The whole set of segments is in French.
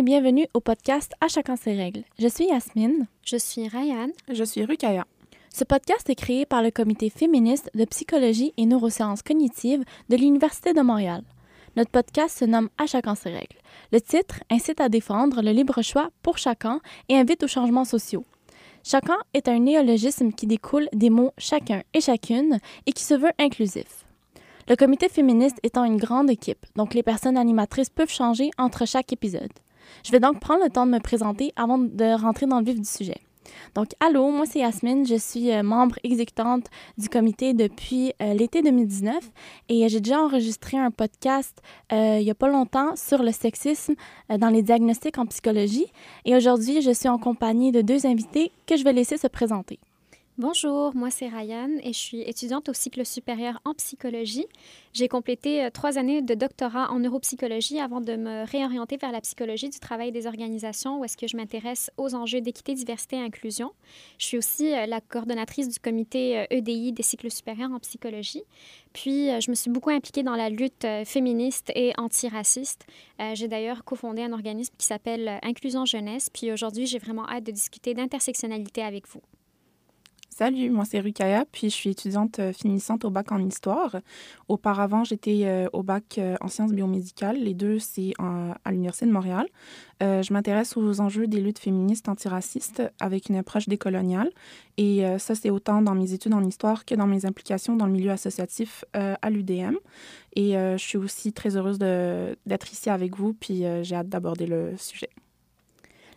et bienvenue au podcast À chacun ses règles. Je suis Yasmine. Je suis Ryan. Je suis Rukaya. Ce podcast est créé par le Comité féministe de psychologie et neurosciences cognitives de l'Université de Montréal. Notre podcast se nomme À chacun ses règles. Le titre incite à défendre le libre choix pour chacun et invite aux changements sociaux. Chacun est un néologisme qui découle des mots chacun et chacune et qui se veut inclusif. Le comité féministe étant une grande équipe, donc les personnes animatrices peuvent changer entre chaque épisode. Je vais donc prendre le temps de me présenter avant de rentrer dans le vif du sujet. Donc, allô, moi c'est Yasmine, je suis euh, membre exécutante du comité depuis euh, l'été 2019 et j'ai déjà enregistré un podcast euh, il n'y a pas longtemps sur le sexisme dans les diagnostics en psychologie et aujourd'hui je suis en compagnie de deux invités que je vais laisser se présenter. Bonjour, moi c'est Ryan et je suis étudiante au cycle supérieur en psychologie. J'ai complété euh, trois années de doctorat en neuropsychologie avant de me réorienter vers la psychologie du travail des organisations où est-ce que je m'intéresse aux enjeux d'équité, diversité et inclusion. Je suis aussi euh, la coordonnatrice du comité EDI euh, e des cycles supérieurs en psychologie. Puis, je me suis beaucoup impliquée dans la lutte féministe et antiraciste. J'ai d'ailleurs cofondé un organisme qui s'appelle Inclusion Jeunesse. Puis aujourd'hui, j'ai vraiment hâte de discuter d'intersectionnalité avec vous. Salut, moi c'est Rukaya, puis je suis étudiante euh, finissante au bac en histoire. Auparavant, j'étais euh, au bac euh, en sciences biomédicales. Les deux, c'est à l'Université de Montréal. je m'intéresse aux enjeux des luttes féministes antiracistes avec une approche décoloniale. Et ça, c'est autant dans mes études en histoire que dans mes implications dans le milieu associatif à l'UDM. Et je suis aussi très heureuse d'être ici avec vous, puis j'ai hâte d'aborder le sujet.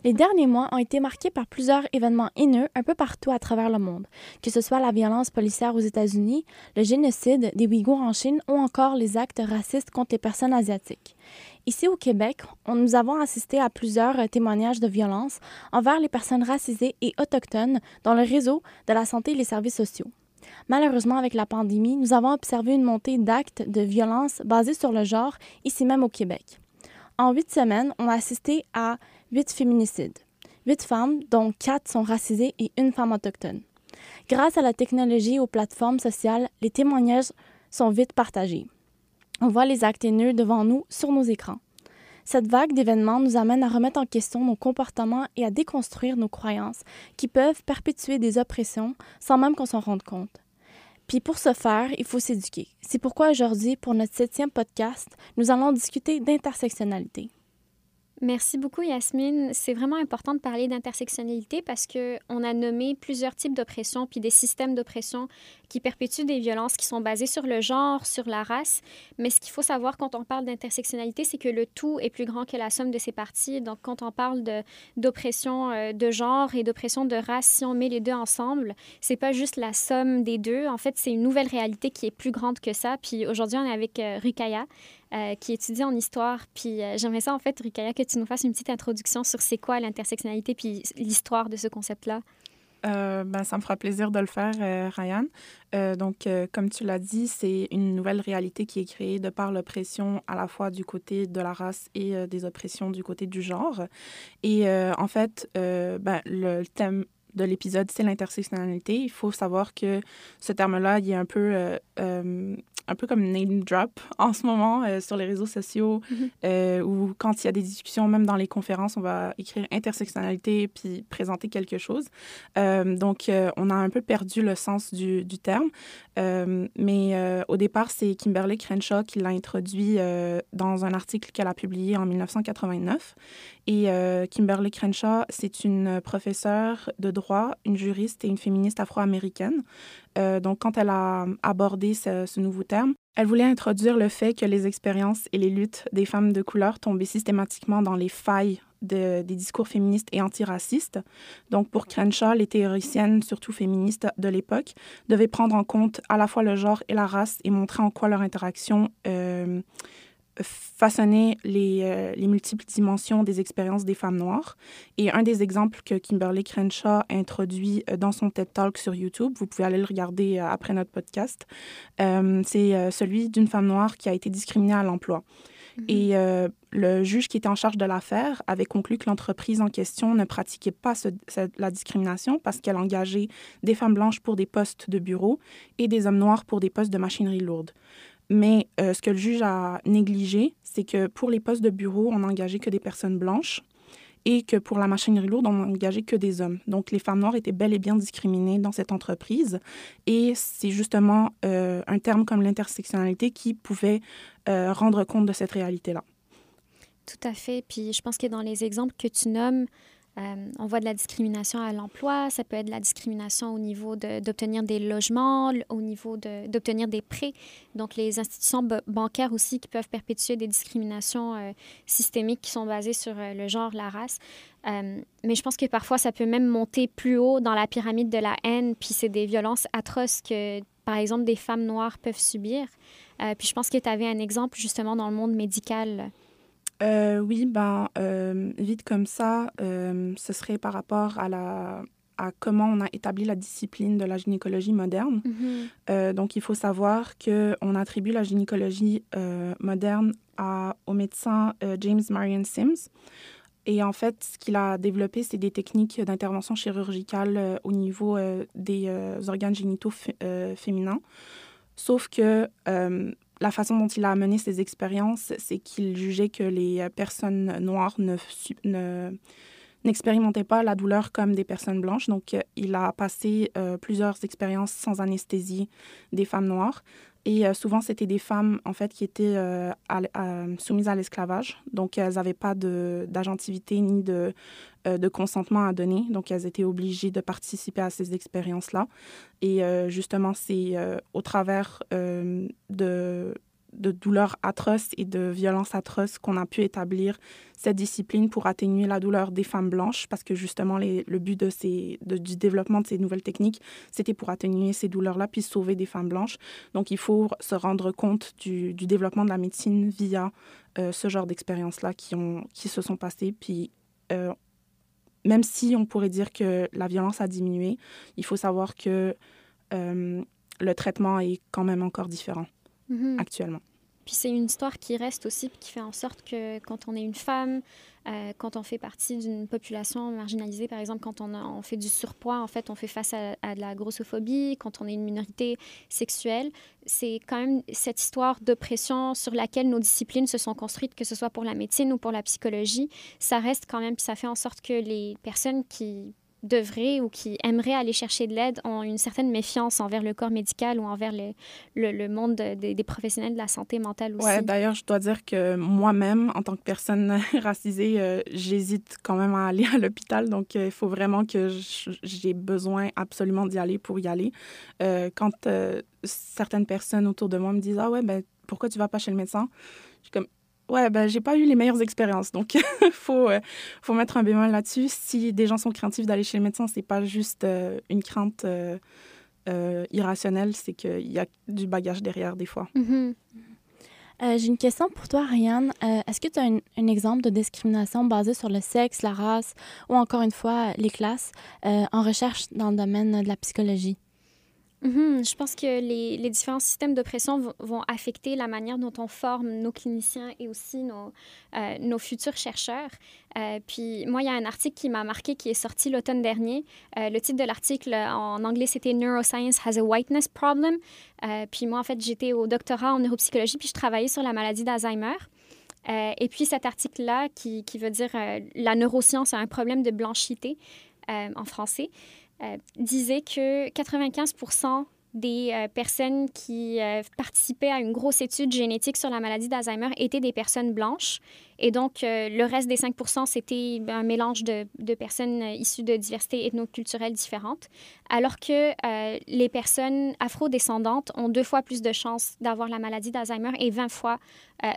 Les derniers mois ont été marqués par plusieurs événements haineux un peu partout à travers le monde, que ce soit la violence policière aux États-Unis, le génocide des Ouïghours en Chine ou encore les actes racistes contre les personnes asiatiques. Ici au Québec, nous avons assisté à plusieurs témoignages de violence envers les personnes racisées et autochtones dans le réseau de la santé et les services sociaux. Malheureusement, avec la pandémie, nous avons observé une montée d'actes de violence basés sur le genre ici même au Québec. En huit semaines, on a assisté à huit féminicides. Huit femmes, dont quatre sont racisées et une femme autochtone. Grâce à la technologie et aux plateformes sociales, les témoignages sont vite partagés. On voit les actes haineux devant nous sur nos écrans. Cette vague d'événements nous amène à remettre en question nos comportements et à déconstruire nos croyances qui peuvent perpétuer des oppressions sans même qu'on s'en rende compte. Puis pour ce faire, il faut s'éduquer. C'est pourquoi aujourd'hui, pour notre septième podcast, nous allons discuter d'intersectionnalité. Merci beaucoup, Yasmine. C'est vraiment important de parler d'intersectionnalité parce qu'on a nommé plusieurs types d'oppression puis des systèmes d'oppression qui perpétuent des violences qui sont basées sur le genre, sur la race. Mais ce qu'il faut savoir quand on parle d'intersectionnalité, c'est que le tout est plus grand que la somme de ses parties. Donc, quand on parle d'oppression de, euh, de, genre et d'oppression de race, si on met les deux ensemble, c'est pas juste la somme des deux. En fait, c'est une nouvelle réalité qui est plus grande que ça. Puis aujourd'hui, on est avec euh, Rukaya. Euh, qui étudie en histoire. Puis euh, j'aimerais ça, en fait, Rukaya, que tu nous fasses une petite introduction sur c'est quoi l'intersectionnalité puis l'histoire de ce concept-là. Euh, ben, ça me fera plaisir de le faire, Ryan. donc, comme tu l'as dit, c'est une nouvelle réalité qui est créée de par l'oppression à la fois du côté de la race et des oppressions du côté du genre. Et en fait, ben, le thème de l'épisode, c'est l'intersectionnalité. Il faut savoir que ce terme-là, il est un peu un peu comme name drop en ce moment euh, sur les réseaux sociaux mhm. euh, ou quand il y a des discussions, même dans les conférences, on va écrire intersectionnalité puis présenter quelque chose. Euh, donc, on a un peu perdu le sens du, du terme. mais au départ, c'est Kimberly Crenshaw qui l'a introduit dans un article qu'elle a publié en 1989. Et Kimberly Crenshaw, c'est une professeure de droit, une juriste et une féministe afro-américaine. Euh, donc, quand elle a abordé ce, nouveau terme, elle voulait introduire le fait que les expériences et les luttes des femmes de couleur tombaient systématiquement dans les failles des discours féministes et antiracistes. Donc, pour Crenshaw, les théoriciennes, surtout féministes de l'époque, devaient prendre en compte à la fois le genre et la race et montrer en quoi leur interaction euh, façonner les, euh, les, multiples dimensions des expériences des femmes noires. Et un des exemples que Kimberly Crenshaw a introduit euh, dans son TED Talk sur YouTube, vous pouvez aller le regarder euh, après notre podcast, c'est celui d'une femme noire qui a été discriminée à l'emploi. Mm-hmm. Et le juge qui était en charge de l'affaire avait conclu que l'entreprise en question ne pratiquait pas la discrimination parce qu'elle engageait des femmes blanches pour des postes de bureau et des hommes noirs pour des postes de machinerie lourde. Mais euh, ce que le juge a négligé, c'est que pour les postes de bureau, on n'engageait que des personnes blanches et que pour la machinerie lourde, on n'engageait que des hommes. Donc, les femmes noires étaient bel et bien discriminées dans cette entreprise. Et c'est justement euh, un terme comme l'intersectionnalité qui pouvait euh, rendre compte de cette réalité-là. Tout à fait. Puis je pense que dans les exemples que tu nommes, euh, on voit de la discrimination à l'emploi, ça peut être de la discrimination au niveau d'obtenir des logements, au niveau d'obtenir des prêts. Donc, les institutions bancaires aussi qui peuvent perpétuer des discriminations euh, systémiques qui sont basées sur euh, le genre, la race. mais je pense que parfois, ça peut même monter plus haut dans la pyramide de la haine, puis c'est des violences atroces que, par exemple, des femmes noires peuvent subir. puis je pense que tu avais un exemple justement dans le monde médical. Euh, oui, ben, euh, vite comme ça, euh, ce serait par rapport à, la, à comment on a établi la discipline de la gynécologie moderne. Mm-hmm. donc, il faut savoir qu'on attribue la gynécologie moderne à, au médecin James Marion Sims. Et en fait, ce qu'il a développé, c'est des techniques d'intervention chirurgicale au niveau des organes génitaux féminins. Sauf que la façon dont il a mené ses expériences, c'est qu'il jugeait que les euh, personnes noires ne, n'expérimentaient pas la douleur comme des personnes blanches. Donc, euh, il a passé euh, plusieurs expériences sans anesthésie des femmes noires. Et souvent, c'était des femmes, en fait, qui étaient soumises à l'esclavage. Donc, elles n'avaient pas d'agentivité ni de, de consentement à donner. Donc, elles étaient obligées de participer à ces expériences-là. Et justement, c'est au travers de de douleurs atroces et de violences atroces qu'on a pu établir cette discipline pour atténuer la douleur des femmes blanches, parce que justement, le but de ces, du développement de ces nouvelles techniques, c'était pour atténuer ces douleurs-là, puis sauver des femmes blanches. Donc, il faut se rendre compte du, développement de la médecine via euh, ce genre d'expériences-là qui, qui se sont passées. Puis, euh, même si on pourrait dire que la violence a diminué, il faut savoir que euh, le traitement est quand même encore différent. Mhm. actuellement. Puis c'est une histoire qui reste aussi, qui fait en sorte que quand on est une femme, euh, quand on fait partie d'une population marginalisée, par exemple, quand on, on, fait du surpoids, en fait, on fait face à, de la grossophobie, quand on est une minorité sexuelle, c'est quand même cette histoire d'oppression sur laquelle nos disciplines se sont construites, que ce soit pour la médecine ou pour la psychologie, ça reste quand même, puis ça fait en sorte que les personnes qui devraient ou qui aimeraient aller chercher de l'aide ont une certaine méfiance envers le corps médical ou envers le, le, monde des professionnels de la santé mentale aussi. Oui, d'ailleurs, je dois dire que moi-même, en tant que personne racisée, euh, j'hésite quand même à aller à l'hôpital. Donc, euh, il faut vraiment que j'ai besoin absolument d'y aller pour y aller. Euh, quand certaines personnes autour de moi me disent Ah ouais, ben pourquoi tu vas pas chez le médecin? Je suis comme Ouais, ben, j'ai pas eu les meilleures expériences. Donc, faut, euh, faut mettre un bémol là-dessus. Si des gens sont craintifs d'aller chez le médecin, c'est pas juste euh, une crainte euh, irrationnelle, c'est qu'il y a du bagage derrière des fois. Mm-hmm. j'ai une question pour toi, Ryan. Est-ce que tu as un, exemple de discrimination basée sur le sexe, la race ou encore une fois les classes en recherche dans le domaine de la psychologie? Mhm, je pense que les, différents systèmes d'oppression vont, affecter la manière dont on forme nos cliniciens et aussi nos, euh, futurs chercheurs. Euh, puis moi, il y a un article qui m'a marqué qui est sorti l'automne dernier. Euh, le titre de l'article en anglais, c'était Neuroscience has a whiteness problem. puis moi, en fait, j'étais au doctorat en neuropsychologie, puis je travaillais sur la maladie d'Alzheimer. et puis cet article-là, qui, veut dire la neuroscience a un problème de blanchité en français, disait que 95 des euh, personnes qui euh, participaient à une grosse étude génétique sur la maladie d'Alzheimer étaient des personnes blanches. Et donc, euh, le reste des 5 c'était un mélange de, personnes issues de diversités ethnoculturelles différentes, alors que les personnes afrodescendantes ont deux fois plus de chances d'avoir la maladie d'Alzheimer et 20 fois,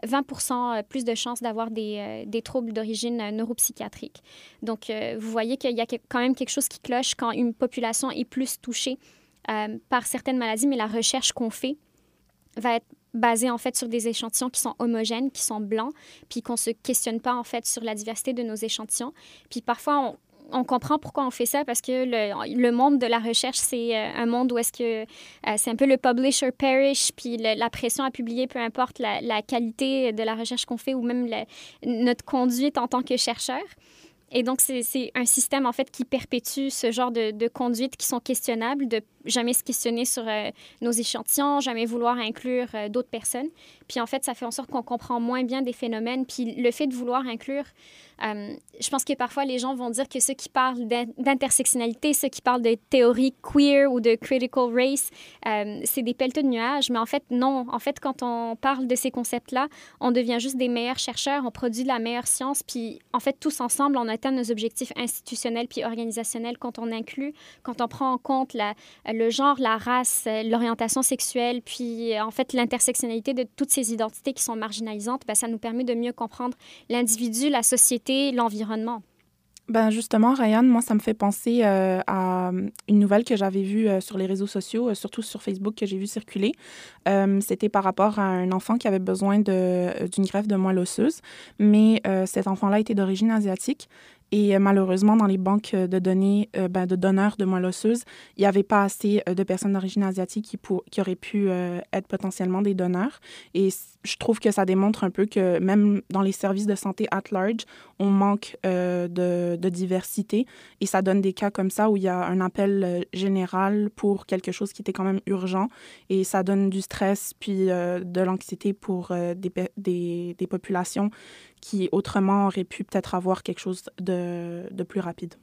20 plus de chances d'avoir des, des, troubles d'origine neuropsychiatrique. Donc, vous voyez qu'il y a quand même quelque chose qui cloche quand une population est plus touchée euh, par certaines maladies, mais la recherche qu'on fait va être basée en fait sur des échantillons qui sont homogènes, qui sont blancs, puis qu'on se questionne pas en fait sur la diversité de nos échantillons. Puis parfois on, comprend pourquoi on fait ça parce que le, monde de la recherche, c'est euh, un monde où est-ce que euh, c'est un peu le publisher perish, puis la pression à publier, peu importe la, qualité de la recherche qu'on fait ou même notre conduite en tant que chercheur. Et donc, c'est un système, en fait, qui perpétue ce genre de, conduites qui sont questionnables, de jamais se questionner sur euh, nos échantillons, jamais vouloir inclure euh, d'autres personnes. Puis en fait, ça fait en sorte qu'on comprend moins bien des phénomènes. Puis le fait de vouloir inclure, euh, je pense que parfois les gens vont dire que ceux qui parlent d'intersectionnalité, ceux qui parlent de théorie queer ou de critical race, c'est des pelleteux de nuages. Mais en fait, non. En fait, quand on parle de ces concepts-là, on devient juste des meilleurs chercheurs, on produit de la meilleure science. Puis en fait, tous ensemble, on atteint nos objectifs institutionnels puis organisationnels quand on inclut, quand on prend en compte le genre, la race, euh, l'orientation sexuelle, puis euh, en fait l'intersectionnalité de toutes ces identités qui sont marginalisantes, ben, ça nous permet de mieux comprendre l'individu, la société, l'environnement. Ben justement, Ryan, moi, ça me fait penser euh, à une nouvelle que j'avais vue sur les réseaux sociaux, surtout sur Facebook, que j'ai vu circuler. C'était par rapport à un enfant qui avait besoin d'une greffe de moelle osseuse, mais cet enfant-là était d'origine asiatique. Et euh, malheureusement, dans les banques de données euh, ben, de donneurs de moelle osseuse, il n'y avait pas assez euh, de personnes d'origine asiatique qui, pour, auraient pu être potentiellement des donneurs. Et je trouve que ça démontre un peu que même dans les services de santé at large, on manque de, diversité. Et ça donne des cas comme ça où il y a un appel général pour quelque chose qui était quand même urgent. Et ça donne du stress puis de l'anxiété pour des populations qui autrement aurait pu peut-être avoir quelque chose de, de plus rapide.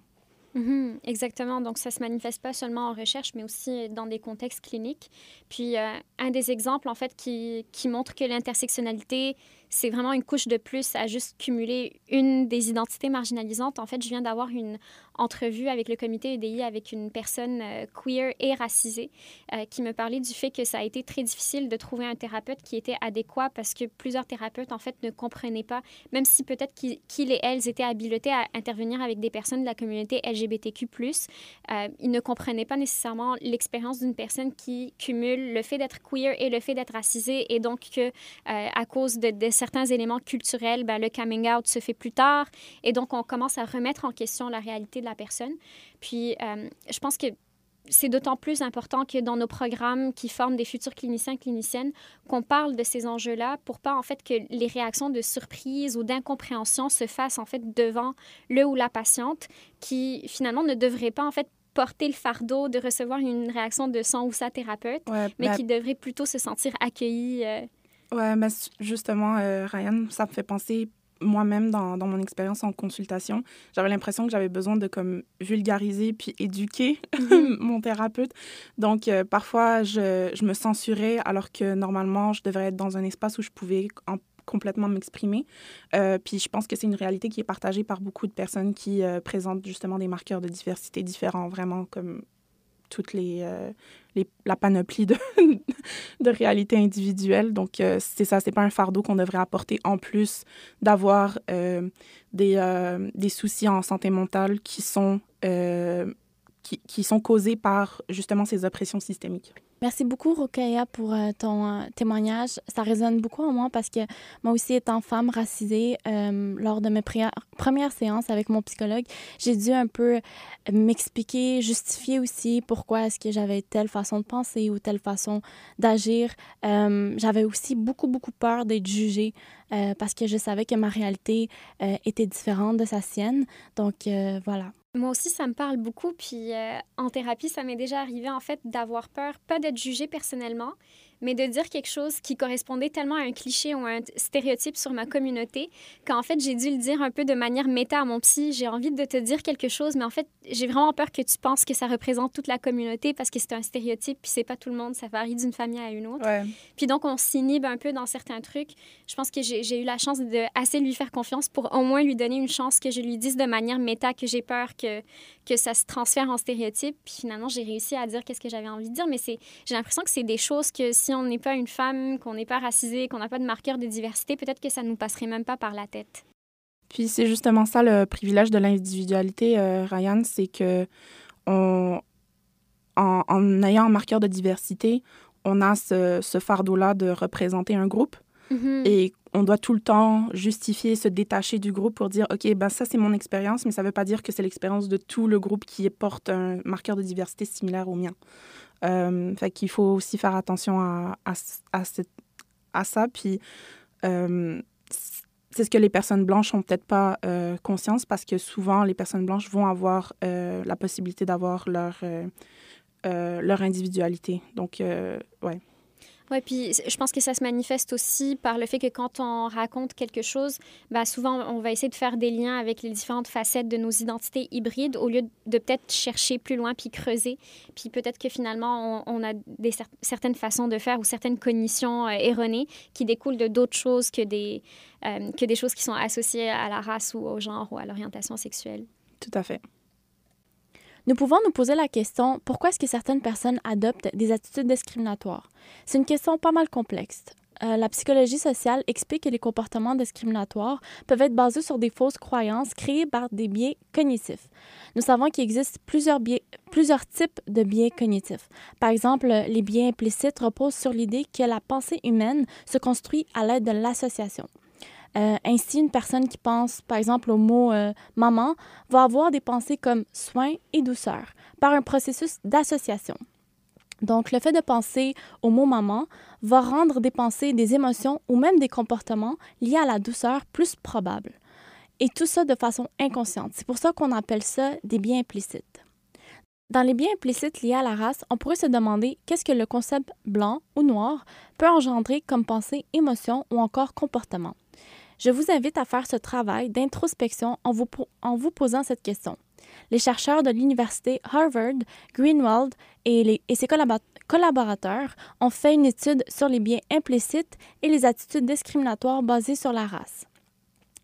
Mhm, exactement. Donc, ça se manifeste pas seulement en recherche, mais aussi dans des contextes cliniques. Puis, euh, un des exemples, en fait, qui, qui montre que l'intersectionnalité c'est vraiment une couche de plus à juste cumuler une des identités marginalisantes. En fait, je viens d'avoir une entrevue avec le comité EDI avec une personne euh, queer et racisée euh, qui me parlait du fait que ça a été très difficile de trouver un thérapeute qui était adéquat parce que plusieurs thérapeutes, en fait, ne comprenaient pas, même si peut-être qu'ils et elles étaient habilités à intervenir avec des personnes de la communauté LGBTQ+, euh, ils ne comprenaient pas nécessairement l'expérience d'une personne qui cumule le fait d'être queer et le fait d'être racisée et donc que, à cause de, de certains éléments culturels, ben, le coming out se fait plus tard. Et donc, on commence à remettre en question la réalité de la personne. Puis, euh, je pense que c'est d'autant plus important que dans nos programmes qui forment des futurs cliniciens, cliniciennes, qu'on parle de ces enjeux-là pour pas en fait que les réactions de surprise ou d'incompréhension se fassent en fait devant le ou la patiente qui finalement ne devrait pas en fait porter le fardeau de recevoir une réaction de son ou sa thérapeute, mais ben qui devrait plutôt se sentir accueillie. Euh, Ouais, mais justement, euh, Ryan, ça me fait penser moi-même dans, dans, mon expérience en consultation, j'avais l'impression que j'avais besoin de comme vulgariser puis éduquer mhm. mon thérapeute. Donc euh, parfois je, je, me censurais alors que normalement je devrais être dans un espace où je pouvais complètement m'exprimer. Euh, puis je pense que c'est une réalité qui est partagée par beaucoup de personnes qui présentent justement des marqueurs de diversité différents, vraiment comme toute euh, les, la panoplie de, de réalités individuelles. Donc, euh, c'est ça, c'est pas un fardeau qu'on devrait apporter en plus d'avoir euh, des, des soucis en santé mentale qui sont, qui, sont causés par justement ces oppressions systémiques. Merci beaucoup, Rokaya, pour euh, ton euh, témoignage. Ça résonne beaucoup en moi parce que moi aussi, étant femme racisée, euh, lors de mes premières séances avec mon psychologue, j'ai dû un peu m'expliquer, justifier aussi pourquoi est-ce que j'avais telle façon de penser ou telle façon d'agir. j'avais aussi beaucoup, beaucoup peur d'être jugée parce que je savais que ma réalité était différente de sa sienne. Donc, voilà. Moi aussi, ça me parle beaucoup. Puis euh, en thérapie, ça m'est déjà arrivé en fait d'avoir peur, pas d'être jugée personnellement, mais de dire quelque chose qui correspondait tellement à un cliché ou à un stéréotype sur ma communauté qu'en fait, j'ai dû le dire un peu de manière méta à mon psy. J'ai envie de te dire quelque chose, mais en fait, j'ai vraiment peur que tu penses que ça représente toute la communauté parce que c'est un stéréotype, puis c'est pas tout le monde, ça varie d'une famille à une autre. Puis donc, on s'inhibe un peu dans certains trucs. Je pense que j'ai eu la chance de assez lui faire confiance pour au moins lui donner une chance que je lui dise de manière méta que j'ai peur que, que ça se transfère en stéréotype. Puis finalement, j'ai réussi à dire qu'est-ce que j'avais envie de dire, mais j'ai l'impression que c'est des choses que si on n'est pas une femme, qu'on n'est pas racisé, qu'on n'a pas de marqueur de diversité, peut-être que ça ne nous passerait même pas par la tête. Puis c'est justement ça le privilège de l'individualité, euh, Ryan, c'est que on, en, ayant un marqueur de diversité, on a ce, fardeau-là de représenter un groupe. Mm-hmm. Et on doit tout le temps justifier, se détacher du groupe pour dire, OK, ben ça, c'est mon expérience, mais ça ne veut pas dire que c'est l'expérience de tout le groupe qui porte un marqueur de diversité similaire au mien. Euh, fait qu'il faut aussi faire attention à, à, ça. Puis, euh, c'est ce que les personnes blanches n'ont peut-être pas conscience parce que souvent, les personnes blanches vont avoir la possibilité d'avoir leur, leur individualité. Donc, ouais. Oui, puis je pense que ça se manifeste aussi par le fait que quand on raconte quelque chose, bah souvent on va essayer de faire des liens avec les différentes facettes de nos identités hybrides au lieu de peut-être chercher plus loin puis creuser. Puis peut-être que finalement on, a des, certaines façons de faire ou certaines cognitions euh, erronées qui découlent de d'autres choses que des, euh, que des choses qui sont associées à la race ou au genre ou à l'orientation sexuelle. Tout à fait. Nous pouvons nous poser la question pourquoi est-ce que certaines personnes adoptent des attitudes discriminatoires? C'est une question pas mal complexe. Euh, la psychologie sociale explique que les comportements discriminatoires peuvent être basés sur des fausses croyances créées par des biais cognitifs. Nous savons qu'il existe plusieurs, plusieurs types de biais cognitifs. Par exemple, les biais implicites reposent sur l'idée que la pensée humaine se construit à l'aide de l'association. Euh, ainsi, une personne qui pense, par exemple, au mot euh, maman va avoir des pensées comme soin et douceur par un processus d'association. Donc, le fait de penser au mot maman va rendre des pensées, des émotions ou même des comportements liés à la douceur plus probables. Et tout ça de façon inconsciente. C'est pour ça qu'on appelle ça des biens implicites. Dans les biens implicites liés à la race, on pourrait se demander qu'est-ce que le concept blanc ou noir peut engendrer comme pensée, émotion ou encore comportement. Je vous invite à faire ce travail d'introspection en vous, posant cette question. Les chercheurs de l'université Harvard, Greenwald et, ses collaborateurs ont fait une étude sur les biais implicites et les attitudes discriminatoires basées sur la race.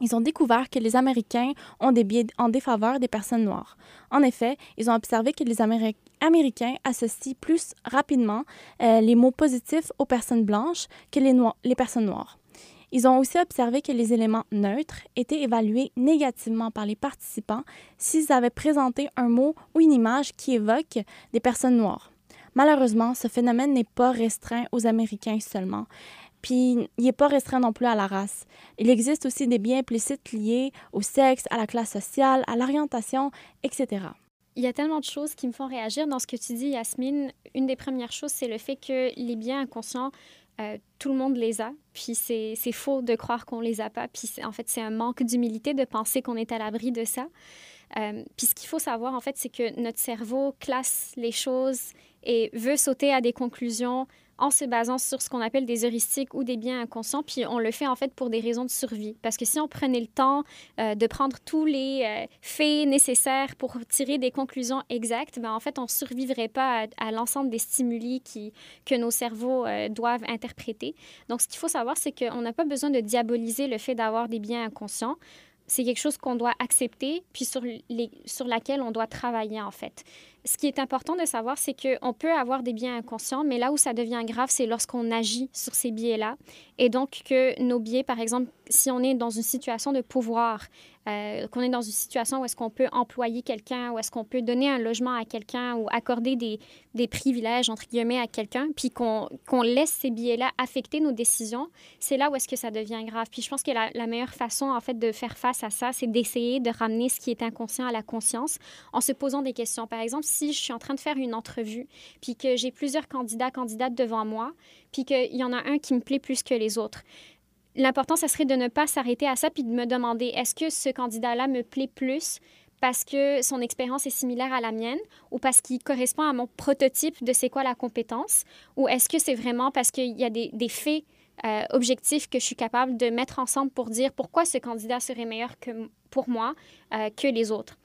Ils ont découvert que les Américains ont des biais en défaveur des personnes noires. En effet, ils ont observé que les Américains associent plus rapidement euh, les mots positifs aux personnes blanches que les personnes noires. Ils ont aussi observé que les éléments neutres étaient évalués négativement par les participants s'ils avaient présenté un mot ou une image qui évoque des personnes noires. Malheureusement, ce phénomène n'est pas restreint aux Américains seulement. Puis, il n'est pas restreint non plus à la race. Il existe aussi des biens implicites liés au sexe, à la classe sociale, à l'orientation, etc. Il y a tellement de choses qui me font réagir dans ce que tu dis, Yasmine. Une des premières choses, c'est le fait que les biens inconscients euh, tout le monde les a, puis c'est faux de croire qu'on les a pas. Puis en fait, c'est un manque d'humilité de penser qu'on est à l'abri de ça. Euh, puis ce qu'il faut savoir, en fait, c'est que notre cerveau classe les choses et veut sauter à des conclusions en se basant sur ce qu'on appelle des heuristiques ou des biens inconscients. Puis on le fait en fait pour des raisons de survie. Parce que si on prenait le temps euh, de prendre tous les euh, faits nécessaires pour tirer des conclusions exactes, ben, en fait, on survivrait pas à, l'ensemble des stimuli qui, que nos cerveaux euh, doivent interpréter. Donc, ce qu'il faut savoir, c'est qu'on n'a pas besoin de diaboliser le fait d'avoir des biens inconscients c'est quelque chose qu'on doit accepter, puis sur, les, sur laquelle on doit travailler, en fait ce qui est important de savoir, c'est qu'on peut avoir des biais inconscients, mais là où ça devient grave, c'est lorsqu'on agit sur ces biais-là. Et donc que nos biais, par exemple, si on est dans une situation de pouvoir, euh, qu'on est dans une situation où est-ce qu'on peut employer quelqu'un, où est-ce qu'on peut donner un logement à quelqu'un ou accorder des, privilèges, entre guillemets, à quelqu'un, puis qu'on laisse ces biais-là affecter nos décisions, c'est là où est-ce que ça devient grave. Puis je pense que la, meilleure façon, en fait, de faire face à ça, c'est d'essayer de ramener ce qui est inconscient à la conscience en se posant des questions. Par exemple, je suis en train de faire une entrevue, puis que j'ai plusieurs candidats, candidates devant moi, puis qu'il y en a un qui me plaît plus que les autres, l'important, ce serait de ne pas s'arrêter à ça, puis de me demander, est-ce que ce candidat-là me plaît plus parce que son expérience est similaire à la mienne ou parce qu'il correspond à mon prototype de c'est quoi la compétence ou est-ce que c'est vraiment parce qu'il y a des, faits euh, objectifs que je suis capable de mettre ensemble pour dire pourquoi ce candidat serait meilleur que, pour moi euh, que les autres?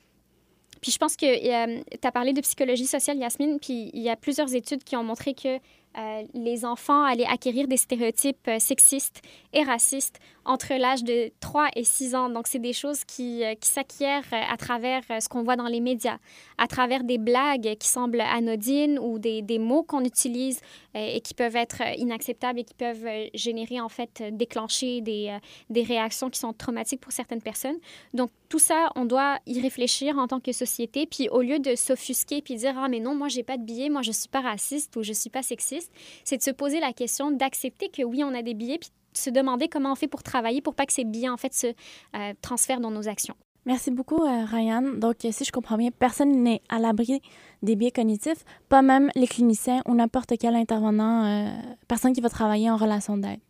Puis je pense que euh, tu as parlé de psychologie sociale, Yasmine, puis il y a plusieurs études qui ont montré que euh, les enfants allaient acquérir des stéréotypes euh, sexistes et racistes entre l'âge de 3 et 6 ans. Donc, c'est des choses qui, euh, qui s'acquièrent à travers ce qu'on voit dans les médias, à travers des blagues qui semblent anodines ou des, des mots qu'on utilise et qui peuvent être inacceptables et qui peuvent générer, en fait, déclencher des, des réactions qui sont traumatiques pour certaines personnes. Donc, tout ça, on doit y réfléchir en tant que société. Puis, au lieu de s'offusquer puis dire, ah, mais non, moi, j'ai pas de billet, moi, je suis pas raciste ou je suis pas sexiste, c'est de se poser la question d'accepter que oui, on a des billets, puis de se demander comment on fait pour travailler pour pas que ces billets, en fait, se euh, transfèrent dans nos actions. Merci beaucoup, euh, Ryan. Donc, si je comprends bien, personne n'est à l'abri des biais cognitifs, pas même les cliniciens ou n'importe quel intervenant, euh, personne qui va travailler en relation d'aide.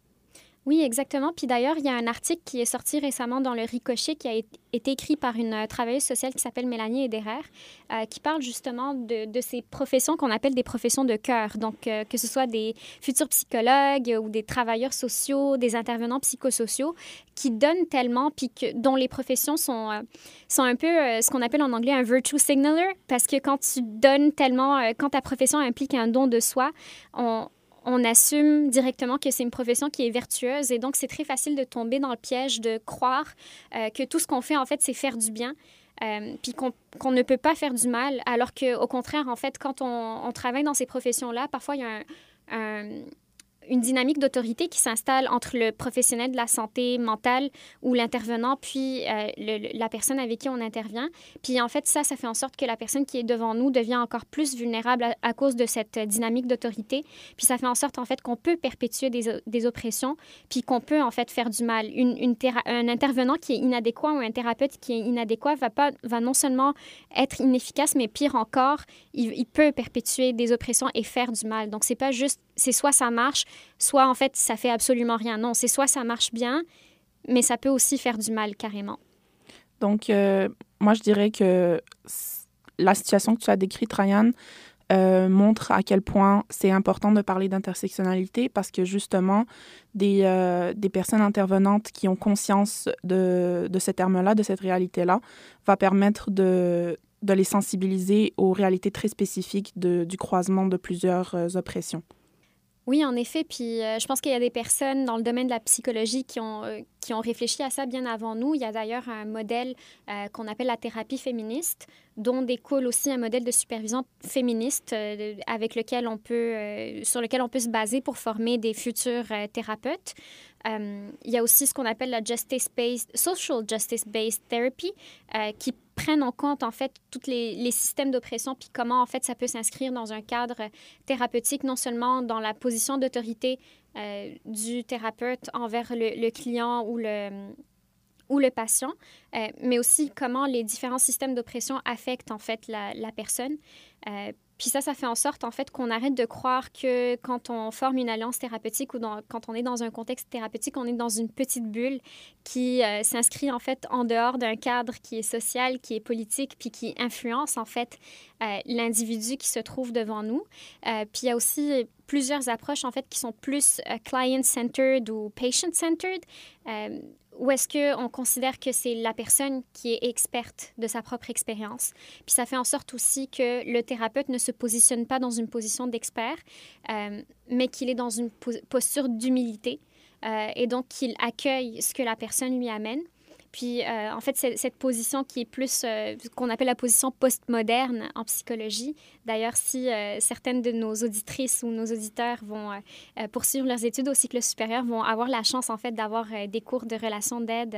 Oui, exactement. Puis d'ailleurs, il y a un article qui est sorti récemment dans le Ricochet qui a été écrit par une euh, travailleuse sociale qui s'appelle Mélanie Ederer, euh, qui parle justement de, ces professions qu'on appelle des professions de cœur. Donc, euh, que ce soit des futurs psychologues ou des travailleurs sociaux, des intervenants psychosociaux, qui donnent tellement, puis que, dont les professions sont, sont un peu ce qu'on appelle en anglais un virtue signaler, parce que quand tu donnes tellement, quand ta profession implique un don de soi, on, on assume directement que c'est une profession qui est vertueuse et donc c'est très facile de tomber dans le piège de croire euh, que tout ce qu'on fait en fait c'est faire du bien. Euh, puis qu'on ne peut pas faire du mal, alors qu'au contraire, en fait, quand on, travaille dans ces professions-là, parfois il y a un une dynamique d'autorité qui s'installe entre le professionnel de la santé mentale ou l'intervenant, puis euh, la personne avec qui on intervient. Puis en fait, ça, ça fait en sorte que la personne qui est devant nous devient encore plus vulnérable à, cause de cette dynamique d'autorité. Puis ça fait en sorte en fait qu'on peut perpétuer des, des, oppressions, puis qu'on peut en fait faire du mal. Une un intervenant qui est inadéquat ou un thérapeute qui est inadéquat va, pas, va non seulement être inefficace, mais pire encore, il, il peut perpétuer des oppressions et faire du mal. Donc c'est pas juste, c'est soit ça marche, soit en fait ça fait absolument rien. Non, c'est soit ça marche bien, mais ça peut aussi faire du mal carrément. Donc, euh, moi, je dirais que la situation que tu as décrite, Ryan, euh, montre à quel point c'est important de parler d'intersectionnalité parce que justement, des, euh, des, personnes intervenantes qui ont conscience de, de ce terme-là, de cette réalité-là, va permettre de, de les sensibiliser aux réalités très spécifiques de, du croisement de plusieurs oppressions. Oui, en effet. Puis euh, je pense qu'il y a des personnes dans le domaine de la psychologie qui ont, euh, qui ont réfléchi à ça bien avant nous. Il y a d'ailleurs un modèle euh, qu'on appelle la thérapie féministe, dont découle aussi un modèle de supervision féministe avec lequel on peut, sur lequel on peut se baser pour former des futurs thérapeutes. Il y a aussi ce qu'on appelle la justice-based, social justice-based therapy, qui prennent en compte en fait tous les, les, systèmes d'oppression puis comment en fait ça peut s'inscrire dans un cadre thérapeutique non seulement dans la position d'autorité euh, du thérapeute envers le, client ou le ou le patient, euh, mais aussi comment les différents systèmes d'oppression affectent en fait la personne. Puis ça, ça fait en sorte, en fait, qu'on arrête de croire que quand on forme une alliance thérapeutique ou quand on est dans un contexte thérapeutique, on est dans une petite bulle qui euh, s'inscrit, en fait, en dehors d'un cadre qui est social, qui est politique, puis qui influence, en fait, euh, l'individu qui se trouve devant nous. Euh, puis il y a aussi plusieurs approches, en fait, qui sont plus client-centered ou patient-centered ou est-ce qu'on considère que c'est la personne qui est experte de sa propre expérience? Puis ça fait en sorte aussi que le thérapeute ne se positionne pas dans une position d'expert, euh, mais qu'il est dans une posture d'humilité euh, et donc qu'il accueille ce que la personne lui amène. Puis, euh, en fait, cette position qui est plus, euh, qu'on appelle la position postmoderne en psychologie. D'ailleurs, si euh, certaines de nos auditrices ou nos auditeurs vont poursuivre leurs études au cycle supérieur, vont avoir la chance, en fait, d'avoir des cours de relations d'aide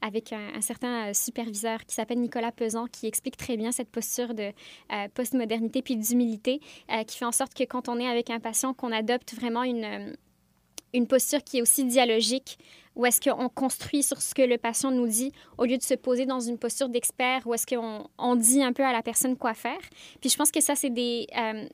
avec un, certain superviseur qui s'appelle Nicolas Pesan, qui explique très bien cette posture de postmodernité puis d'humilité, qui fait en sorte que quand on est avec un patient, qu'on adopte vraiment une une posture qui est aussi dialogique, où est-ce qu'on construit sur ce que le patient nous dit, au lieu de se poser dans une posture d'expert, où est-ce qu'on on dit un peu à la personne quoi faire? Puis je pense que ça, c'est des, euh,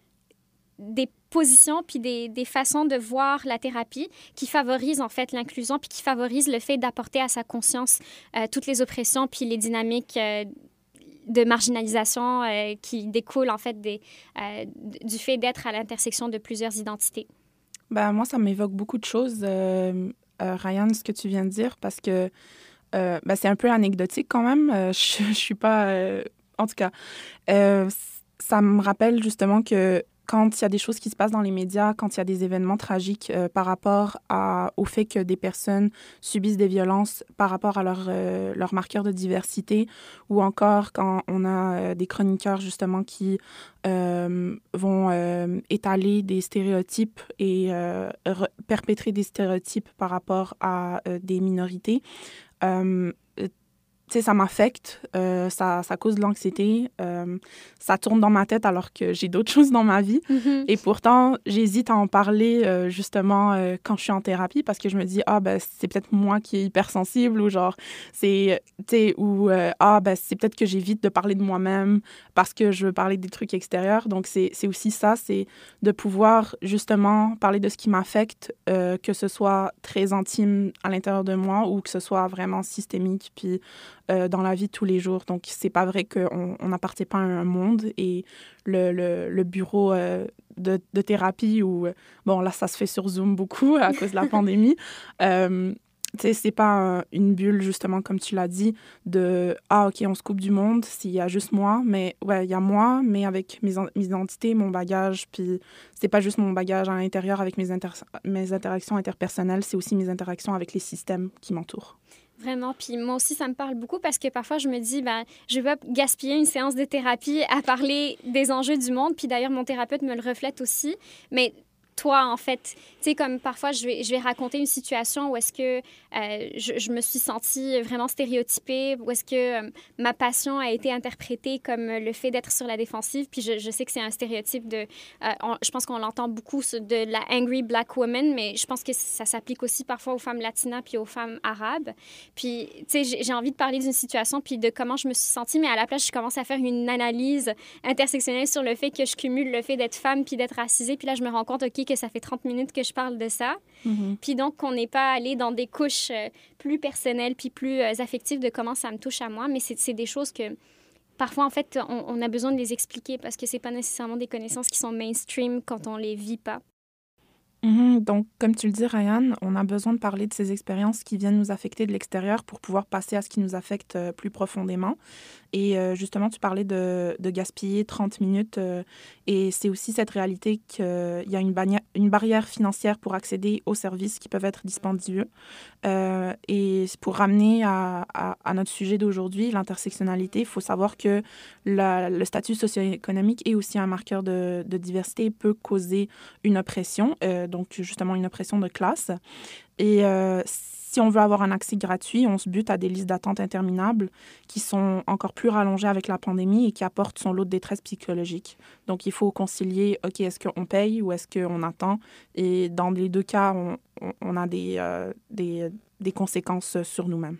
des positions puis des, des, façons de voir la thérapie qui favorisent en fait l'inclusion puis qui favorisent le fait d'apporter à sa conscience euh, toutes les oppressions puis les dynamiques euh, de marginalisation qui découlent en fait des, du fait d'être à l'intersection de plusieurs identités. Ben, moi, ça m'évoque beaucoup de choses, Ryan, ce que tu viens de dire, parce que euh, ben, c'est un peu anecdotique quand même. je ne suis pas... en tout cas, ça me rappelle justement que quand il y a des choses qui se passent dans les médias, quand il y a des événements tragiques euh, par rapport au fait que des personnes subissent des violences par rapport à leur, euh, leur marqueur de diversité, ou encore quand on a euh, des chroniqueurs justement qui vont étaler des stéréotypes et perpétrer des stéréotypes par rapport à des minorités sais, ça m'affecte, euh, ça, ça, cause de l'anxiété, euh, ça tourne dans ma tête alors que j'ai d'autres choses dans ma vie. Mm-hmm. Et pourtant, j'hésite à en parler euh, justement quand je suis en thérapie parce que je me dis, ah, ben, c'est peut-être moi qui est hypersensible ou genre, c'est, tu sais, ou ah, ben, c'est peut-être que j'évite de parler de moi-même parce que je veux parler des trucs extérieurs. Donc, c'est aussi ça, c'est de pouvoir justement parler de ce qui m'affecte, que ce soit très intime à l'intérieur de moi ou que ce soit vraiment systémique. Puis, euh, dans la vie de tous les jours. Donc, c'est pas vrai qu'on n'appartient pas à un monde. Et le, bureau euh, de, thérapie, où, euh, bon, là, ça se fait sur Zoom beaucoup à cause de la pandémie. Euh, c'est pas une bulle, justement, comme tu l'as dit, de Ah, OK, on se coupe du monde s'il y a juste moi. Mais ouais, il y a moi, mais avec mes, mes identités, mon bagage. Puis c'est pas juste mon bagage à l'intérieur avec mes, mes interactions interpersonnelles, c'est aussi mes interactions avec les systèmes qui m'entourent. Vraiment. Puis moi aussi, ça me parle beaucoup parce que parfois, je me dis, ben, je vais pas gaspiller une séance de thérapie à parler des enjeux du monde. Puis d'ailleurs, mon thérapeute me le reflète aussi. Mais toi, en fait. Tu sais, comme parfois, je vais, raconter une situation où est-ce que euh, je, me suis sentie vraiment stéréotypée, où est-ce que euh, ma passion a été interprétée comme le fait d'être sur la défensive. Puis je, sais que c'est un stéréotype de... Euh, je pense qu'on l'entend beaucoup de la angry black woman, mais je pense que ça s'applique aussi parfois aux femmes latinas puis aux femmes arabes. Puis, tu sais, j'ai envie de parler d'une situation puis de comment je me suis sentie, mais à la place, je commence à faire une analyse intersectionnelle sur le fait que je cumule le fait d'être femme puis d'être racisée. Puis là, je me rends compte, OK, que ça fait 30 minutes que je parle de ça. Mm-hmm. Puis donc, qu'on n'est pas allé dans des couches euh, plus personnelles puis plus euh, affectives de comment ça me touche à moi, mais c'est des choses que parfois, en fait, on, on, a besoin de les expliquer parce que c'est pas nécessairement des connaissances qui sont mainstream quand on les vit pas. Mhm. donc, comme tu le dis, Ryan, on a besoin de parler de ces expériences qui viennent nous affecter de l'extérieur pour pouvoir passer à ce qui nous affecte euh, plus profondément. Et euh, justement, tu parlais de, de gaspiller 30 minutes. Euh, et c'est aussi cette réalité qu'il y a une, barrière financière pour accéder aux services qui peuvent être dispendieux. et pour ramener à, notre sujet d'aujourd'hui, l'intersectionnalité, il faut savoir que le statut socio-économique est aussi un marqueur de, de diversité et peut causer une oppression donc justement une oppression de classe. Et euh, si on veut avoir un accès gratuit, on se bute à des listes d'attente interminables qui sont encore plus rallongées avec la pandémie et qui apportent son lot de détresse psychologique. Donc il faut concilier, OK, est-ce qu'on paye ou est-ce qu'on attend? Et dans les deux cas, on, a des, euh, des, des conséquences sur nous-mêmes.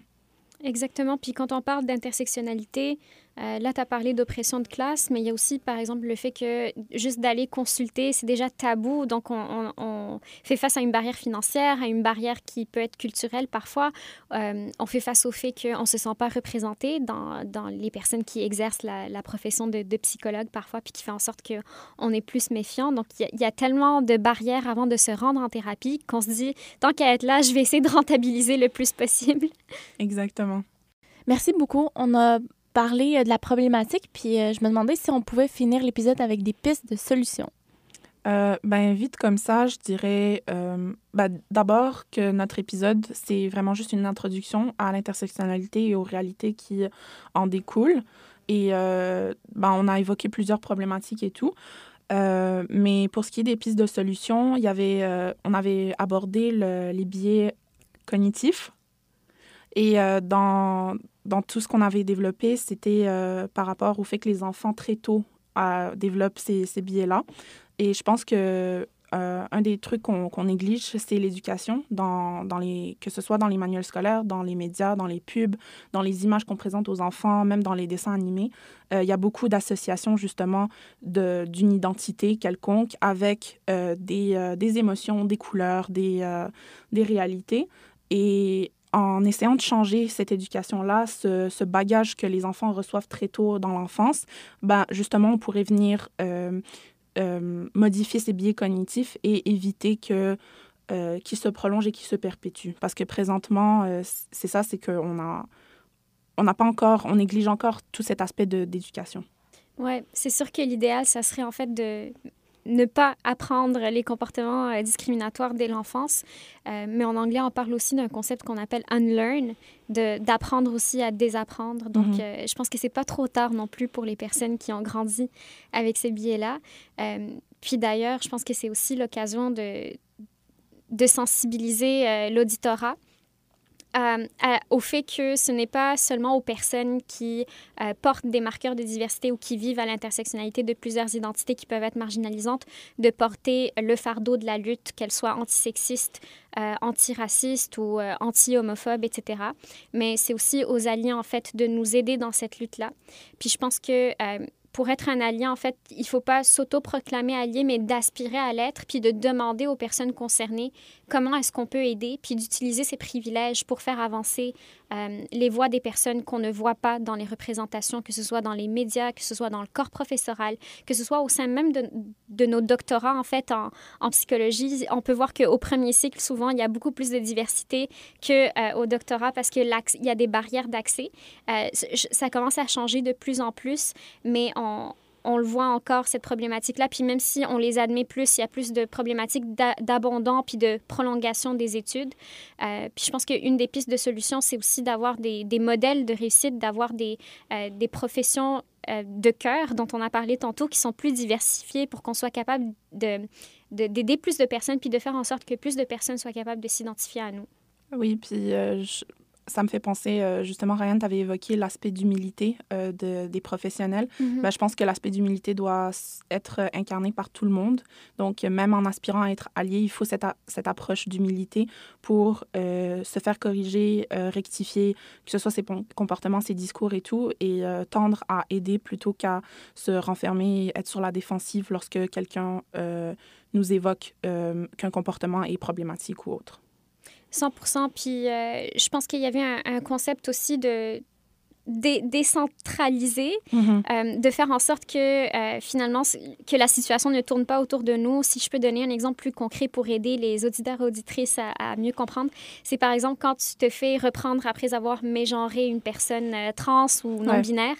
Exactement. Puis quand on parle d'intersectionnalité, euh, là, tu as parlé d'oppression de classe, mais il y a aussi, par exemple, le fait que juste d'aller consulter, c'est déjà tabou. Donc, on, fait face à une barrière financière, à une barrière qui peut être culturelle parfois. Euh, on fait face au fait qu'on ne se sent pas représenté dans, dans, les personnes qui exercent la, profession de, psychologue parfois, puis qui fait en sorte qu'on est plus méfiant. Donc, il y, a, tellement de barrières avant de se rendre en thérapie qu'on se dit, tant qu'à être là, je vais essayer de rentabiliser le plus possible. Exactement. Merci beaucoup. On a parler euh, de la problématique, puis euh, je me demandais si on pouvait finir l'épisode avec des pistes de solutions. Euh, ben, vite comme ça, je dirais ben, d'abord que notre épisode, c'est vraiment juste une introduction à l'intersectionnalité et aux réalités qui en découlent. Et ben, on a évoqué plusieurs problématiques et tout. mais pour ce qui est des pistes de solutions, y avait, on avait abordé les biais cognitifs. Et dans, dans tout ce qu'on avait développé, c'était euh, par rapport au fait que les enfants très tôt euh, développent ces, ces biais-là. Et je pense que euh, un des trucs qu'on néglige, c'est l'éducation, dans, dans que ce soit dans les manuels scolaires, dans les médias, dans les pubs, dans les images qu'on présente aux enfants, même dans les dessins animés. Il y a beaucoup d'associations justement d'une identité quelconque avec des, des, émotions, des couleurs, des, des réalités. Et en essayant de changer cette éducation-là, ce, bagage que les enfants reçoivent très tôt dans l'enfance, ben, justement, on pourrait venir euh, euh, modifier ces biais cognitifs et éviter que euh, se prolongent et qu'ils se perpétuent. Parce que présentement, c'est ça, c'est qu'on a on n'a pas encore, on néglige encore tout cet aspect d'éducation. Oui, c'est sûr que l'idéal, ça serait en fait de ne pas apprendre les comportements euh, discriminatoires dès l'enfance. Euh, mais en anglais, on parle aussi d'un concept qu'on appelle unlearn, d'apprendre aussi à désapprendre. Donc, mhm. euh, je pense que c'est pas trop tard non plus pour les personnes qui ont grandi avec ces biais-là. puis d'ailleurs, je pense que c'est aussi l'occasion de, de sensibiliser l'auditorat euh, au fait que ce n'est pas seulement aux personnes qui euh, portent des marqueurs de diversité ou qui vivent à l'intersectionnalité de plusieurs identités qui peuvent être marginalisantes de porter le fardeau de la lutte, qu'elle soit antisexiste, euh, antiraciste ou anti-homophobe, etc. Mais c'est aussi aux alliés, en fait, de nous aider dans cette lutte-là. Puis je pense que pour être un allié, en fait, il ne faut pas s'auto-proclamer allié, mais d'aspirer à l'être, puis de demander aux personnes concernées comment est-ce qu'on peut aider, puis d'utiliser ces privilèges pour faire avancer euh, les voix des personnes qu'on ne voit pas dans les représentations, que ce soit dans les médias, que ce soit dans le corps professoral, que ce soit au sein même de, nos doctorats, en fait, en, en, psychologie. On peut voir qu'au premier cycle, souvent, il y a beaucoup plus de diversité qu'au euh, doctorat parce qu'il y a des barrières d'accès. Euh, ça commence à changer de plus en plus, mais on on, le voit encore, cette problématique-là. Puis même si on les admet plus, il y a plus de problématiques d'abondant puis de prolongation des études. Euh, puis je pense qu'une des pistes de solution, c'est aussi d'avoir des, modèles de réussite, d'avoir des, euh, professions euh, de cœur dont on a parlé tantôt qui sont plus diversifiées pour qu'on soit capable d'aider de, d'aider plus de personnes puis de faire en sorte que plus de personnes soient capables de s'identifier à nous. Oui, puis je, ça me fait penser, euh, justement, Ryan, tu avais évoqué l'aspect d'humilité euh, de, des professionnels. Ben, je pense que l'aspect d'humilité doit être incarné par tout le monde. Donc, même en aspirant à être allié, il faut cette, cette approche d'humilité pour euh, se faire corriger, rectifier, que ce soit ses comportements, ses discours et tout, et tendre à aider plutôt qu'à se renfermer, être sur la défensive lorsque quelqu'un nous évoque qu'un comportement est problématique ou autre. 100 Puis euh, je pense qu'il y avait un, un, concept aussi de décentraliser, mm-hmm. euh, de faire en sorte que euh, finalement que la situation ne tourne pas autour de nous. Si je peux donner un exemple plus concret pour aider les auditeurs et auditrices à, mieux comprendre, c'est par exemple quand tu te fais reprendre après avoir mégenré une personne euh, trans ou non-binaire,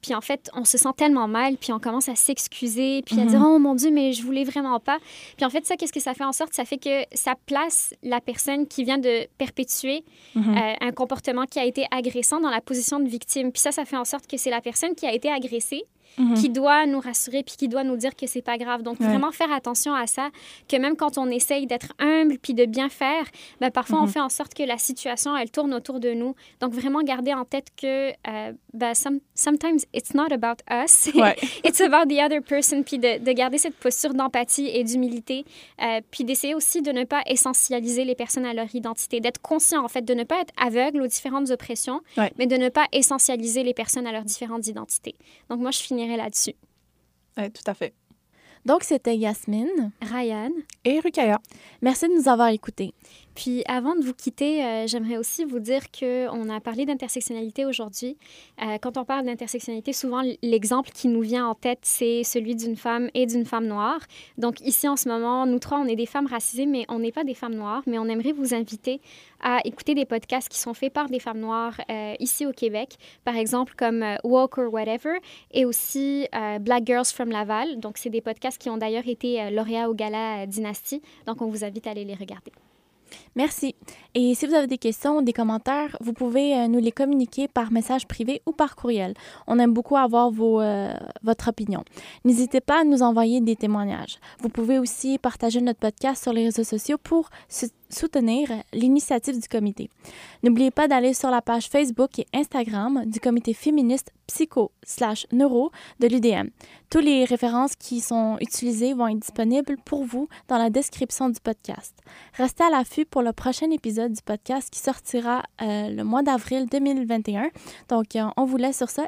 puis en fait on se sent tellement mal, puis on commence à s'excuser, puis à dire mm-hmm. oh mon Dieu mais je voulais vraiment pas. Puis en fait ça qu'est-ce que ça fait en sorte? Ça fait que ça place la personne qui vient de perpétuer mm-hmm. un comportement qui a été agressant dans la position de victime. Puis ça, ça fait en sorte que c'est la personne qui a été agressée Mhm. qui doit nous rassurer puis qui doit nous dire que c'est pas grave. Donc, vraiment faire attention à ça, que même quand on essaye d'être humble puis de bien faire, ben, parfois on mhm. fait en sorte que la situation, elle tourne autour de nous. Donc, vraiment garder en tête que euh, ben, sometimes it's not about us, it's about the other person, puis de, de garder cette posture d'empathie et d'humilité, euh, puis d'essayer aussi de ne pas essentialiser les personnes à leur identité, d'être conscient en fait, de ne pas être aveugle aux différentes oppressions, mais de ne pas essentialiser les personnes à leurs différentes identités. Donc, moi, je finis là-dessus. Oui, tout à fait. Donc, c'était Yasmine, Ryan et Rukaya. Merci de nous avoir écoutés. Puis avant de vous quitter, euh, j'aimerais aussi vous dire qu'on a parlé d'intersectionnalité aujourd'hui. Euh, quand on parle d'intersectionnalité, souvent l'exemple qui nous vient en tête, c'est celui d'une femme et d'une femme noire. Donc ici en ce moment, nous trois, on est des femmes racisées, mais on n'est pas des femmes noires. Mais on aimerait vous inviter à écouter des podcasts qui sont faits par des femmes noires euh, ici au Québec, par exemple comme Walk or Whatever, et aussi Black Girls from Laval. Donc c'est des podcasts qui ont d'ailleurs été lauréats au Gala Dynasty. Donc on vous invite à aller les regarder. Merci. Et si vous avez des questions ou des commentaires, vous pouvez euh, nous les communiquer par message privé ou par courriel. On aime beaucoup avoir vos, euh, votre opinion. N'hésitez pas à nous envoyer des témoignages. Vous pouvez aussi partager notre podcast sur les réseaux sociaux pour soutenir l'initiative du comité. N'oubliez pas d'aller sur la page Facebook et Instagram du comité féministe psycho neuro de l'UDM. Toutes les références qui sont utilisées vont être disponibles pour vous dans la description du podcast. Restez à l'affût pour le prochain épisode du podcast qui sortira euh, le mois d'avril 2021. Donc, euh, on vous laisse sur ça